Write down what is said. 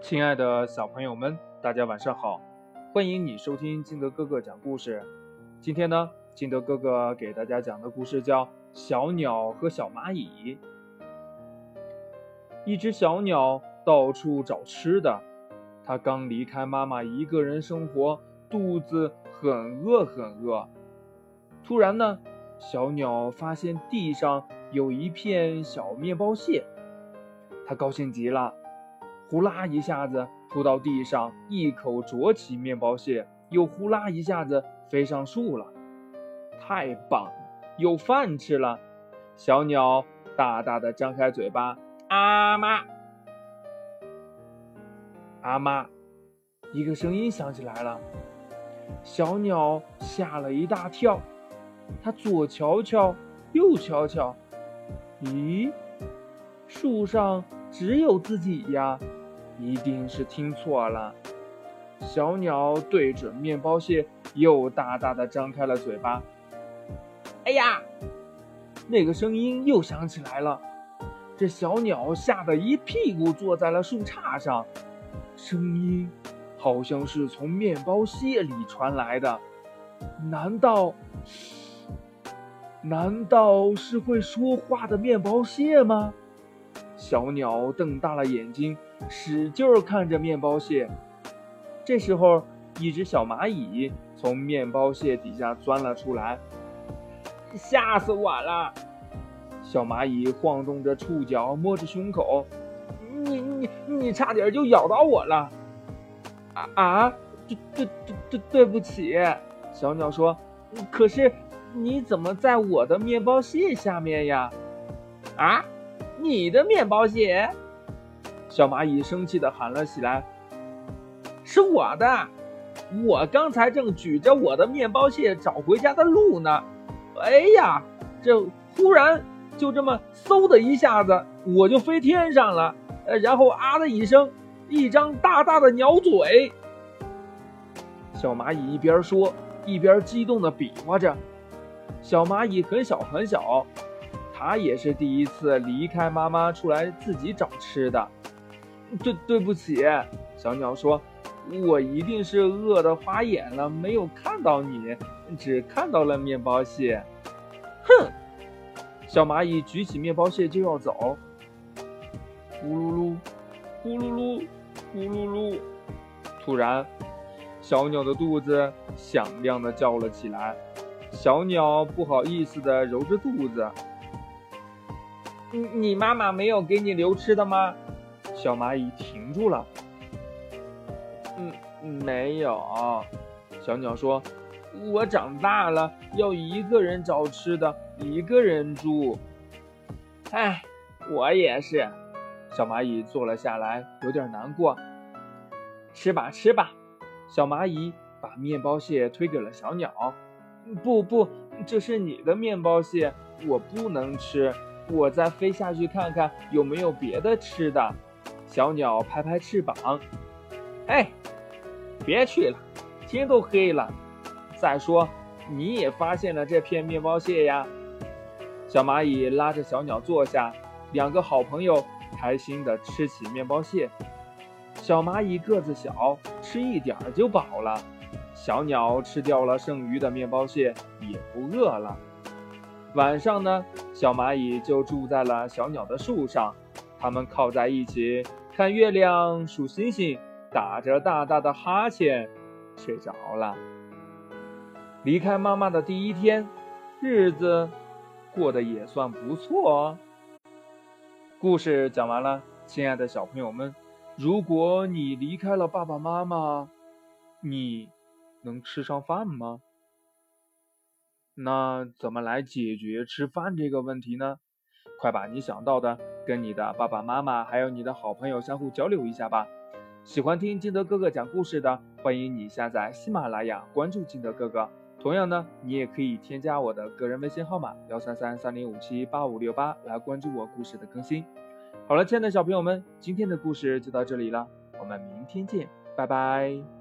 亲爱的小朋友们，大家晚上好！欢迎你收听金德哥哥讲故事。今天呢，金德哥哥给大家讲的故事叫《小鸟和小蚂蚁》。一只小鸟到处找吃的，它刚离开妈妈一个人生活，肚子很饿很饿。突然呢，小鸟发现地上有一片小面包屑，它高兴极了。呼啦一下子扑到地上，一口啄起面包屑，又呼啦一下子飞上树了。太棒，有饭吃了！小鸟大大的张开嘴巴，阿妈，阿妈，一个声音响起来了。小鸟吓了一大跳，它左瞧瞧，右瞧瞧，咦，树上只有自己呀！一定是听错了。小鸟对准面包屑，又大大的张开了嘴巴。哎呀，那个声音又响起来了。这小鸟吓得一屁股坐在了树杈上。声音好像是从面包屑里传来的。难道，难道是会说话的面包屑吗？小鸟瞪大了眼睛。使劲看着面包屑，这时候，一只小蚂蚁从面包屑底下钻了出来，吓死我了！小蚂蚁晃动着触角，摸着胸口，你你你差点就咬到我了！啊啊！对对对对对不起，小鸟说。可是你怎么在我的面包屑下面呀？啊，你的面包屑？小蚂蚁生气地喊了起来：“是我的！我刚才正举着我的面包屑找回家的路呢。哎呀，这忽然就这么嗖的一下子，我就飞天上了。呃，然后啊的一声，一张大大的鸟嘴。”小蚂蚁一边说，一边激动地比划着。小蚂蚁很小很小，它也是第一次离开妈妈出来自己找吃的。对对不起，小鸟说：“我一定是饿得花眼了，没有看到你，只看到了面包屑。”哼！小蚂蚁举起面包屑就要走。咕噜噜，咕噜噜，咕噜噜。突然，小鸟的肚子响亮的叫了起来。小鸟不好意思的揉着肚子：“你你妈妈没有给你留吃的吗？”小蚂蚁停住了。嗯，没有。小鸟说：“我长大了，要一个人找吃的，一个人住。”哎，我也是。小蚂蚁坐了下来，有点难过。吃吧，吃吧。小蚂蚁把面包屑推给了小鸟。不不，这是你的面包屑，我不能吃。我再飞下去看看有没有别的吃的。小鸟拍拍翅膀，哎，别去了，天都黑了。再说，你也发现了这片面包屑呀。小蚂蚁拉着小鸟坐下，两个好朋友开心地吃起面包屑。小蚂蚁个子小，吃一点儿就饱了。小鸟吃掉了剩余的面包屑，也不饿了。晚上呢，小蚂蚁就住在了小鸟的树上，它们靠在一起。看月亮，数星星，打着大大的哈欠，睡着了。离开妈妈的第一天，日子过得也算不错哦。故事讲完了，亲爱的小朋友们，如果你离开了爸爸妈妈，你能吃上饭吗？那怎么来解决吃饭这个问题呢？快把你想到的跟你的爸爸妈妈还有你的好朋友相互交流一下吧。喜欢听金德哥哥讲故事的，欢迎你下载喜马拉雅，关注金德哥哥。同样呢，你也可以添加我的个人微信号码幺三三三零五七八五六八来关注我故事的更新。好了，亲爱的小朋友们，今天的故事就到这里了，我们明天见，拜拜。